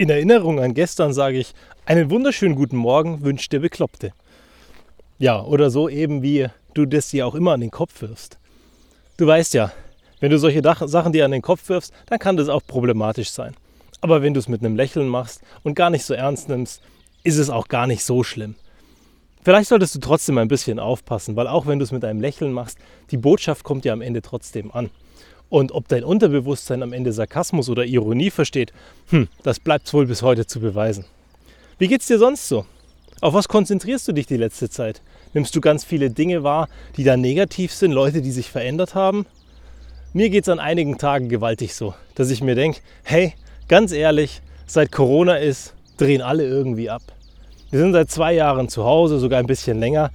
In Erinnerung an gestern sage ich, einen wunderschönen guten Morgen wünscht der Bekloppte. Ja, oder so eben wie du das dir auch immer an den Kopf wirfst. Du weißt ja, wenn du solche Sachen dir an den Kopf wirfst, dann kann das auch problematisch sein. Aber wenn du es mit einem Lächeln machst und gar nicht so ernst nimmst, ist es auch gar nicht so schlimm. Vielleicht solltest du trotzdem ein bisschen aufpassen, weil auch wenn du es mit einem Lächeln machst, die Botschaft kommt ja am Ende trotzdem an. Und ob dein Unterbewusstsein am Ende Sarkasmus oder Ironie versteht, hm, das bleibt wohl bis heute zu beweisen. Wie geht's dir sonst so? Auf was konzentrierst du dich die letzte Zeit? Nimmst du ganz viele Dinge wahr, die da negativ sind, Leute, die sich verändert haben? Mir geht es an einigen Tagen gewaltig so, dass ich mir denke, hey, ganz ehrlich, seit Corona ist, drehen alle irgendwie ab. Wir sind seit zwei Jahren zu Hause, sogar ein bisschen länger.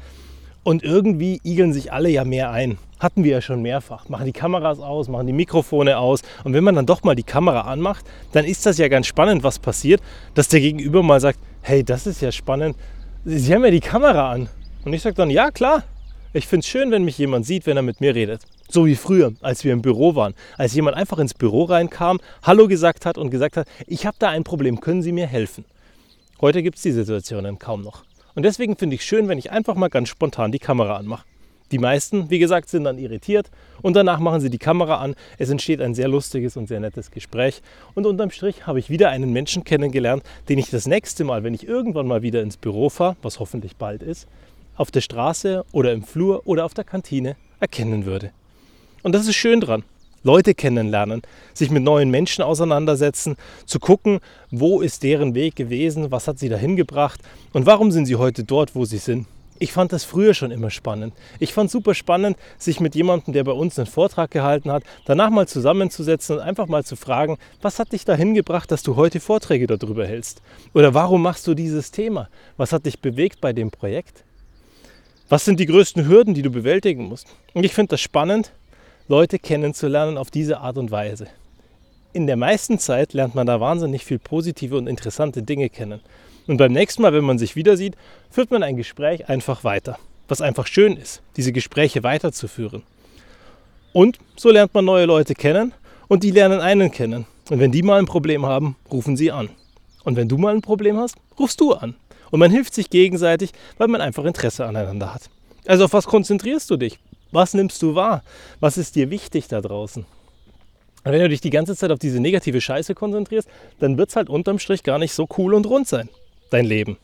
Und irgendwie igeln sich alle ja mehr ein. Hatten wir ja schon mehrfach. Machen die Kameras aus, machen die Mikrofone aus. Und wenn man dann doch mal die Kamera anmacht, dann ist das ja ganz spannend, was passiert, dass der Gegenüber mal sagt, hey, das ist ja spannend. Sie haben ja die Kamera an. Und ich sage dann, ja klar. Ich finde es schön, wenn mich jemand sieht, wenn er mit mir redet. So wie früher, als wir im Büro waren. Als jemand einfach ins Büro reinkam, Hallo gesagt hat und gesagt hat, ich habe da ein Problem, können Sie mir helfen? Heute gibt es die Situationen kaum noch. Und deswegen finde ich schön, wenn ich einfach mal ganz spontan die Kamera anmache. Die meisten, wie gesagt, sind dann irritiert und danach machen sie die Kamera an. Es entsteht ein sehr lustiges und sehr nettes Gespräch. Und unterm Strich habe ich wieder einen Menschen kennengelernt, den ich das nächste Mal, wenn ich irgendwann mal wieder ins Büro fahre, was hoffentlich bald ist, auf der Straße oder im Flur oder auf der Kantine erkennen würde. Und das ist schön dran. Leute kennenlernen, sich mit neuen Menschen auseinandersetzen, zu gucken, wo ist deren Weg gewesen, was hat sie dahin gebracht und warum sind sie heute dort, wo sie sind. Ich fand das früher schon immer spannend. Ich fand es super spannend, sich mit jemandem, der bei uns einen Vortrag gehalten hat, danach mal zusammenzusetzen und einfach mal zu fragen, was hat dich dahin gebracht, dass du heute Vorträge darüber hältst? Oder warum machst du dieses Thema? Was hat dich bewegt bei dem Projekt? Was sind die größten Hürden, die du bewältigen musst? Und ich finde das spannend, Leute kennenzulernen auf diese Art und Weise. In der meisten Zeit lernt man da wahnsinnig viel positive und interessante Dinge kennen. Und beim nächsten Mal, wenn man sich wieder sieht, führt man ein Gespräch einfach weiter. Was einfach schön ist, diese Gespräche weiterzuführen. Und so lernt man neue Leute kennen und die lernen einen kennen. Und wenn die mal ein Problem haben, rufen sie an. Und wenn du mal ein Problem hast, rufst du an. Und man hilft sich gegenseitig, weil man einfach Interesse aneinander hat. Also auf was konzentrierst du dich? Was nimmst du wahr? Was ist dir wichtig da draußen? Und wenn du dich die ganze Zeit auf diese negative Scheiße konzentrierst, dann wird es halt unterm Strich gar nicht so cool und rund sein, dein Leben.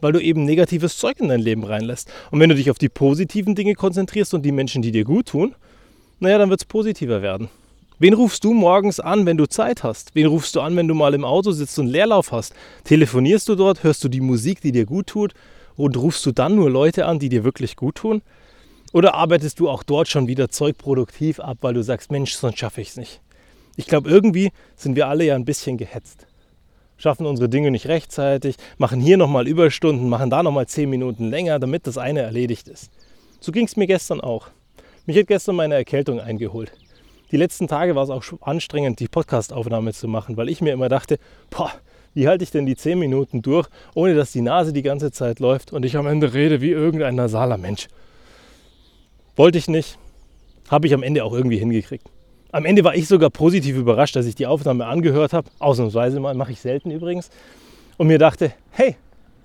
Weil du eben negatives Zeug in dein Leben reinlässt. Und wenn du dich auf die positiven Dinge konzentrierst und die Menschen, die dir gut tun, naja, dann wird es positiver werden. Wen rufst du morgens an, wenn du Zeit hast? Wen rufst du an, wenn du mal im Auto sitzt und Leerlauf hast? Telefonierst du dort? Hörst du die Musik, die dir gut tut? Und rufst du dann nur Leute an, die dir wirklich gut tun? Oder arbeitest du auch dort schon wieder Zeug produktiv ab, weil du sagst, Mensch, sonst schaffe ich es nicht. Ich glaube, irgendwie sind wir alle ja ein bisschen gehetzt. Schaffen unsere Dinge nicht rechtzeitig, machen hier nochmal Überstunden, machen da nochmal zehn Minuten länger, damit das eine erledigt ist. So ging es mir gestern auch. Mich hat gestern meine Erkältung eingeholt. Die letzten Tage war es auch anstrengend, die Podcastaufnahme zu machen, weil ich mir immer dachte, boah, wie halte ich denn die zehn Minuten durch, ohne dass die Nase die ganze Zeit läuft und ich am Ende rede wie irgendein nasaler Mensch. Wollte ich nicht. Habe ich am Ende auch irgendwie hingekriegt. Am Ende war ich sogar positiv überrascht, dass ich die Aufnahme angehört habe. Ausnahmsweise mal, mache ich selten übrigens. Und mir dachte, hey,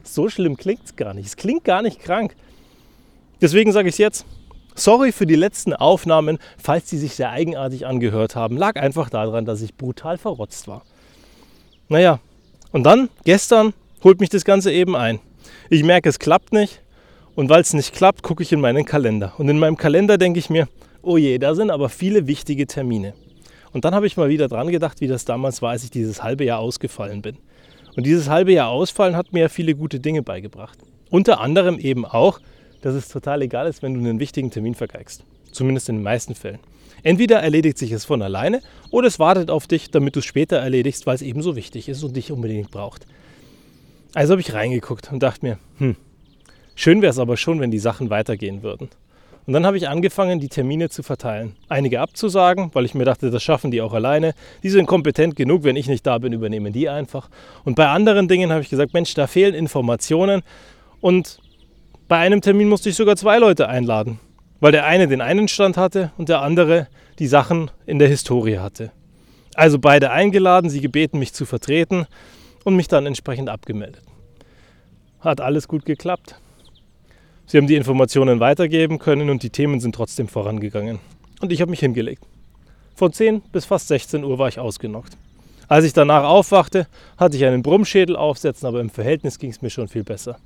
so schlimm klingt es gar nicht. Es klingt gar nicht krank. Deswegen sage ich es jetzt. Sorry für die letzten Aufnahmen, falls die sich sehr eigenartig angehört haben. Lag einfach daran, dass ich brutal verrotzt war. Naja, und dann, gestern, holt mich das Ganze eben ein. Ich merke, es klappt nicht. Und weil es nicht klappt, gucke ich in meinen Kalender. Und in meinem Kalender denke ich mir, oh je, da sind aber viele wichtige Termine. Und dann habe ich mal wieder dran gedacht, wie das damals war, als ich dieses halbe Jahr ausgefallen bin. Und dieses halbe Jahr Ausfallen hat mir ja viele gute Dinge beigebracht. Unter anderem eben auch, dass es total egal ist, wenn du einen wichtigen Termin vergeigst. Zumindest in den meisten Fällen. Entweder erledigt sich es von alleine oder es wartet auf dich, damit du es später erledigst, weil es eben so wichtig ist und dich unbedingt braucht. Also habe ich reingeguckt und dachte mir, hm, Schön wäre es aber schon, wenn die Sachen weitergehen würden. Und dann habe ich angefangen, die Termine zu verteilen. Einige abzusagen, weil ich mir dachte, das schaffen die auch alleine. Die sind kompetent genug, wenn ich nicht da bin, übernehmen die einfach. Und bei anderen Dingen habe ich gesagt, Mensch, da fehlen Informationen. Und bei einem Termin musste ich sogar zwei Leute einladen, weil der eine den einen Stand hatte und der andere die Sachen in der Historie hatte. Also beide eingeladen, sie gebeten, mich zu vertreten. und mich dann entsprechend abgemeldet. Hat alles gut geklappt. Sie haben die Informationen weitergeben können und die Themen sind trotzdem vorangegangen. Und ich habe mich hingelegt. Von 10 bis fast 16 Uhr war ich ausgenockt. Als ich danach aufwachte, hatte ich einen Brummschädel aufsetzen, aber im Verhältnis ging es mir schon viel besser.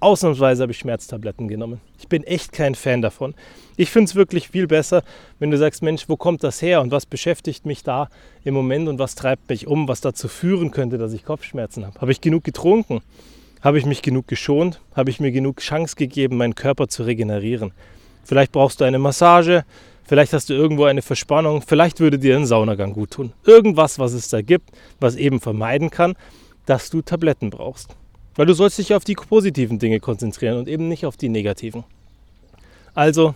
Ausnahmsweise habe ich Schmerztabletten genommen. Ich bin echt kein Fan davon. Ich finde es wirklich viel besser, wenn du sagst, Mensch, wo kommt das her und was beschäftigt mich da im Moment und was treibt mich um, was dazu führen könnte, dass ich Kopfschmerzen habe. Habe ich genug getrunken? Habe ich mich genug geschont? Habe ich mir genug Chance gegeben, meinen Körper zu regenerieren? Vielleicht brauchst du eine Massage, Vielleicht hast du irgendwo eine Verspannung, vielleicht würde dir ein Saunagang gut tun. Irgendwas, was es da gibt, was eben vermeiden kann, dass du Tabletten brauchst. Weil du sollst dich auf die positiven Dinge konzentrieren und eben nicht auf die negativen. Also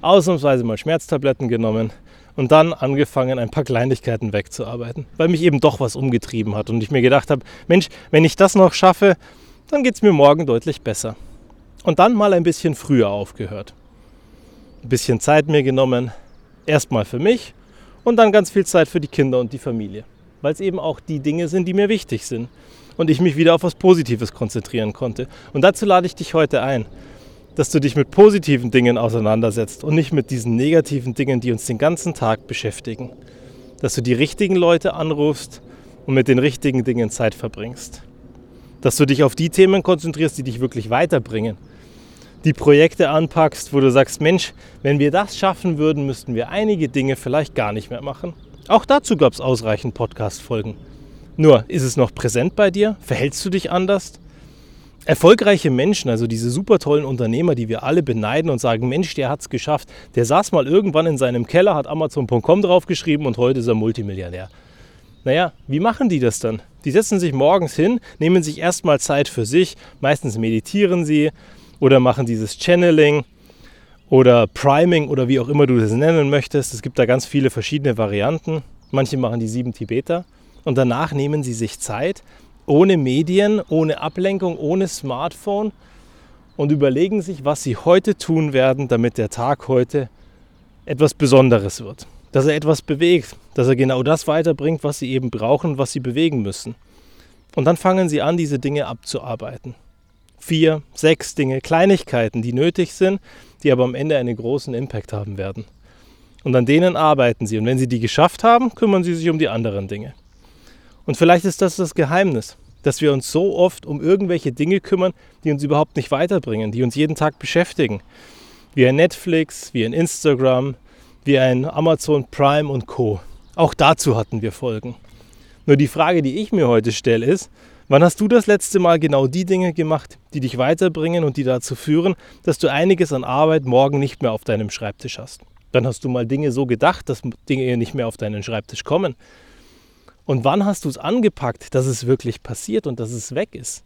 ausnahmsweise mal Schmerztabletten genommen und dann angefangen, ein paar Kleinigkeiten wegzuarbeiten, weil mich eben doch was umgetrieben hat und ich mir gedacht habe, Mensch, wenn ich das noch schaffe, dann geht es mir morgen deutlich besser. Und dann mal ein bisschen früher aufgehört ein bisschen Zeit mir genommen, erstmal für mich und dann ganz viel Zeit für die Kinder und die Familie, weil es eben auch die Dinge sind, die mir wichtig sind und ich mich wieder auf was Positives konzentrieren konnte. Und dazu lade ich dich heute ein, dass du dich mit positiven Dingen auseinandersetzt und nicht mit diesen negativen Dingen, die uns den ganzen Tag beschäftigen. Dass du die richtigen Leute anrufst und mit den richtigen Dingen Zeit verbringst. Dass du dich auf die Themen konzentrierst, die dich wirklich weiterbringen die Projekte anpackst, wo du sagst, Mensch, wenn wir das schaffen würden, müssten wir einige Dinge vielleicht gar nicht mehr machen. Auch dazu gab es ausreichend Podcast-Folgen. Nur, ist es noch präsent bei dir? Verhältst du dich anders? Erfolgreiche Menschen, also diese super tollen Unternehmer, die wir alle beneiden und sagen, Mensch, der hat es geschafft. Der saß mal irgendwann in seinem Keller, hat Amazon.com draufgeschrieben und heute ist er Multimillionär. Naja, wie machen die das dann? Die setzen sich morgens hin, nehmen sich erstmal Zeit für sich, meistens meditieren sie, oder machen dieses Channeling oder Priming oder wie auch immer du das nennen möchtest. Es gibt da ganz viele verschiedene Varianten. Manche machen die sieben Tibeter und danach nehmen sie sich Zeit, ohne Medien, ohne Ablenkung, ohne Smartphone und überlegen sich, was sie heute tun werden, damit der Tag heute etwas Besonderes wird. Dass er etwas bewegt, dass er genau das weiterbringt, was sie eben brauchen, was sie bewegen müssen. Und dann fangen sie an, diese Dinge abzuarbeiten vier, sechs Dinge, Kleinigkeiten, die nötig sind, die aber am Ende einen großen Impact haben werden. Und an denen arbeiten sie. Und wenn sie die geschafft haben, kümmern sie sich um die anderen Dinge. Und vielleicht ist das das Geheimnis, dass wir uns so oft um irgendwelche Dinge kümmern, die uns überhaupt nicht weiterbringen, die uns jeden Tag beschäftigen. Wie ein Netflix, wie ein Instagram, wie ein Amazon Prime und Co. Auch dazu hatten wir Folgen. Nur die Frage, die ich mir heute stelle, ist, Wann hast du das letzte Mal genau die Dinge gemacht, die dich weiterbringen und die dazu führen, dass du einiges an Arbeit morgen nicht mehr auf deinem Schreibtisch hast? Dann hast du mal Dinge so gedacht, dass Dinge nicht mehr auf deinen Schreibtisch kommen. Und wann hast du es angepackt, dass es wirklich passiert und dass es weg ist?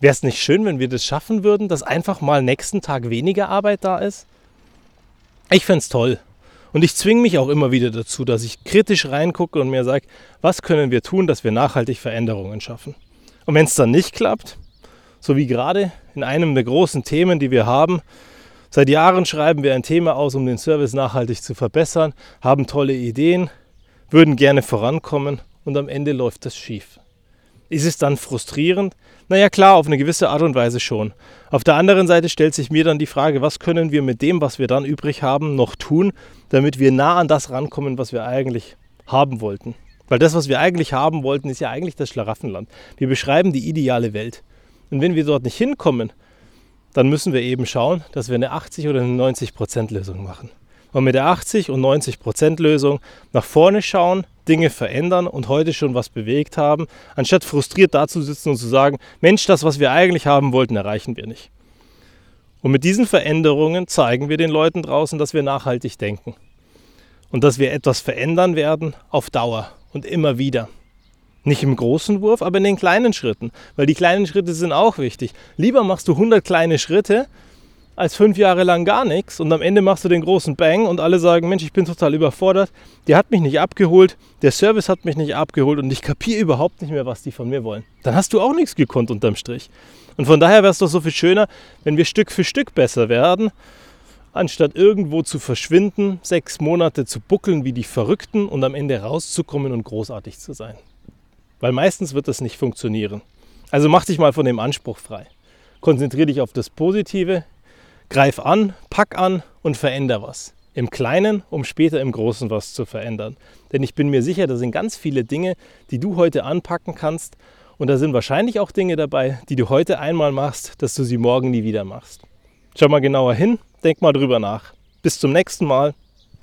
Wäre es nicht schön, wenn wir das schaffen würden, dass einfach mal nächsten Tag weniger Arbeit da ist? Ich fände es toll. Und ich zwinge mich auch immer wieder dazu, dass ich kritisch reingucke und mir sage, was können wir tun, dass wir nachhaltig Veränderungen schaffen. Und wenn es dann nicht klappt, so wie gerade in einem der großen Themen, die wir haben, seit Jahren schreiben wir ein Thema aus, um den Service nachhaltig zu verbessern, haben tolle Ideen, würden gerne vorankommen und am Ende läuft das schief. Ist es dann frustrierend? Naja klar, auf eine gewisse Art und Weise schon. Auf der anderen Seite stellt sich mir dann die Frage, was können wir mit dem, was wir dann übrig haben, noch tun, damit wir nah an das rankommen, was wir eigentlich haben wollten. Weil das, was wir eigentlich haben wollten, ist ja eigentlich das Schlaraffenland. Wir beschreiben die ideale Welt. Und wenn wir dort nicht hinkommen, dann müssen wir eben schauen, dass wir eine 80 oder eine 90 Prozent Lösung machen. Und mit der 80 und 90 Prozent Lösung nach vorne schauen, Dinge verändern und heute schon was bewegt haben, anstatt frustriert dazusitzen und zu sagen, Mensch, das, was wir eigentlich haben wollten, erreichen wir nicht. Und mit diesen Veränderungen zeigen wir den Leuten draußen, dass wir nachhaltig denken und dass wir etwas verändern werden auf Dauer und immer wieder. Nicht im großen Wurf, aber in den kleinen Schritten, weil die kleinen Schritte sind auch wichtig. Lieber machst du 100 kleine Schritte, als fünf Jahre lang gar nichts und am Ende machst du den großen Bang und alle sagen, Mensch, ich bin total überfordert, der hat mich nicht abgeholt, der Service hat mich nicht abgeholt und ich kapiere überhaupt nicht mehr, was die von mir wollen. Dann hast du auch nichts gekonnt unterm Strich. Und von daher wäre es doch so viel schöner, wenn wir Stück für Stück besser werden, anstatt irgendwo zu verschwinden, sechs Monate zu buckeln wie die Verrückten und am Ende rauszukommen und großartig zu sein. weil meistens wird das nicht funktionieren. Also mach dich mal von dem Anspruch frei. Konzentriere dich auf das Positive, greif an, pack an und veränder was. Im Kleinen, um später im Großen was zu verändern. Denn ich bin mir sicher, da sind ganz viele Dinge, die du heute anpacken kannst. Und da sind wahrscheinlich auch Dinge dabei, die du heute einmal machst, dass du sie morgen nie wieder machst. Schau mal genauer hin, denk mal drüber nach. Bis zum nächsten Mal.